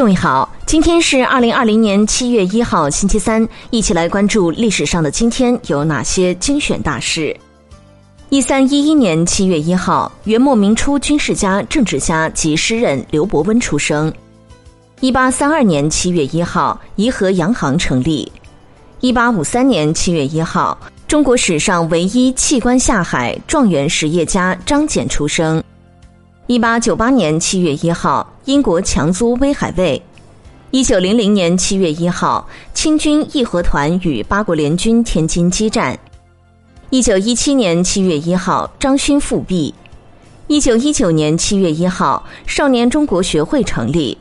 各位好，今天是二零二零年七月一号，星期三，一起来关注历史上的今天有哪些精选大事。一三一一年七月一号，元末明初军事家、政治家及诗人刘伯温出生。一八三二年七月一号，颐和洋行成立。一八五三年七月一号，中国史上唯一弃官下海状元实业家张謇出生。一八九八年七月一号，英国强租威海卫。一九零零年七月一号，清军义和团与八国联军天津激战。一九一七年七月一号，张勋复辟。一九一九年七月一号，少年中国学会成立。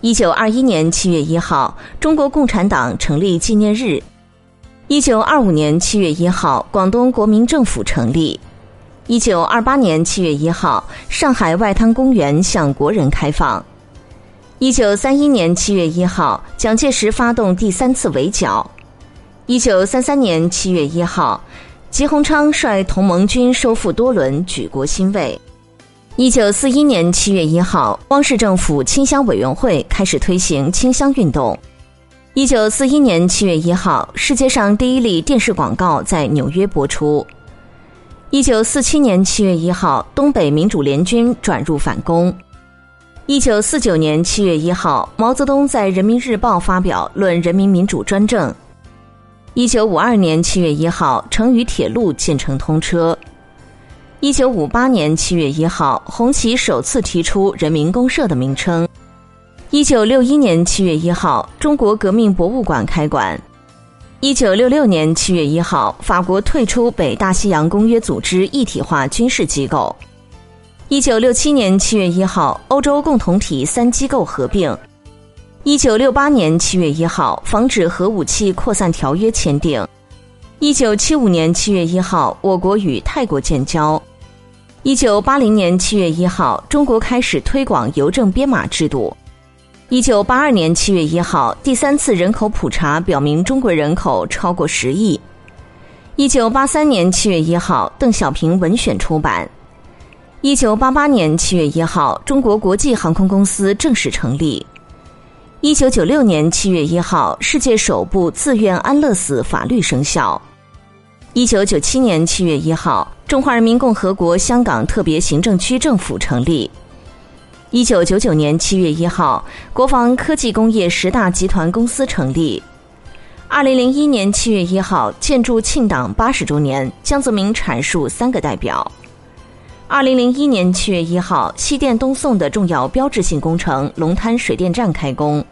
一九二一年七月一号，中国共产党成立纪念日。一九二五年七月一号，广东国民政府成立。一九二八年七月一号，上海外滩公园向国人开放。一九三一年七月一号，蒋介石发动第三次围剿。一九三三年七月一号，吉鸿昌率同盟军收复多伦，举国欣慰。一九四一年七月一号，汪氏政府清乡委员会开始推行清乡运动。一九四一年七月一号，世界上第一例电视广告在纽约播出。一九四七年七月一号，东北民主联军转入反攻。一九四九年七月一号，毛泽东在《人民日报》发表《论人民民主专政》。一九五二年七月一号，成渝铁路建成通车。一九五八年七月一号，红旗首次提出“人民公社”的名称。一九六一年七月一号，中国革命博物馆开馆。一九六六年七月一号，法国退出北大西洋公约组织一体化军事机构。一九六七年七月一号，欧洲共同体三机构合并。一九六八年七月一号，防止核武器扩散条约签订。一九七五年七月一号，我国与泰国建交。一九八零年七月一号，中国开始推广邮政编码制度。一九八二年七月一号，第三次人口普查表明中国人口超过十亿。一九八三年七月一号，邓小平文选出版。一九八八年七月一号，中国国际航空公司正式成立。一九九六年七月一号，世界首部自愿安乐死法律生效。一九九七年七月一号，中华人民共和国香港特别行政区政府成立。一九九九年七月一号，国防科技工业十大集团公司成立。二零零一年七月一号，建筑庆党八十周年，江泽民阐述三个代表。二零零一年七月一号，西电东送的重要标志性工程龙滩水电站开工。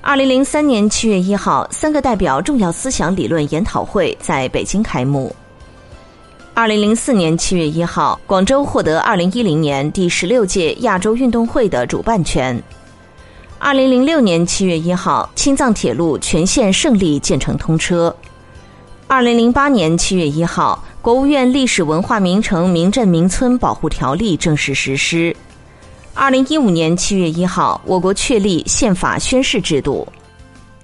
二零零三年七月一号，三个代表重要思想理论研讨会在北京开幕。二零零四年七月一号，广州获得二零一零年第十六届亚洲运动会的主办权。二零零六年七月一号，青藏铁路全线胜利建成通车。二零零八年七月一号，国务院历史文化名城名镇名村保护条例正式实施。二零一五年七月一号，我国确立宪法宣誓制度。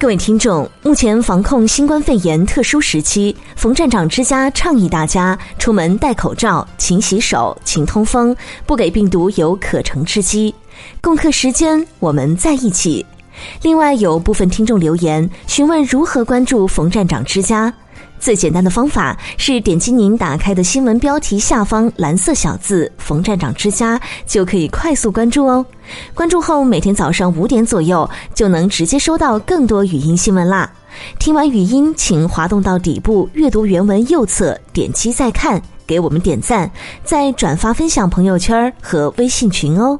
各位听众，目前防控新冠肺炎特殊时期，冯站长之家倡议大家出门戴口罩、勤洗手、勤通风，不给病毒有可乘之机。共克时间，我们在一起。另外，有部分听众留言询问如何关注冯站长之家。最简单的方法是点击您打开的新闻标题下方蓝色小字“冯站长之家”，就可以快速关注哦。关注后，每天早上五点左右就能直接收到更多语音新闻啦。听完语音，请滑动到底部阅读原文右侧，点击再看，给我们点赞，再转发分享朋友圈和微信群哦。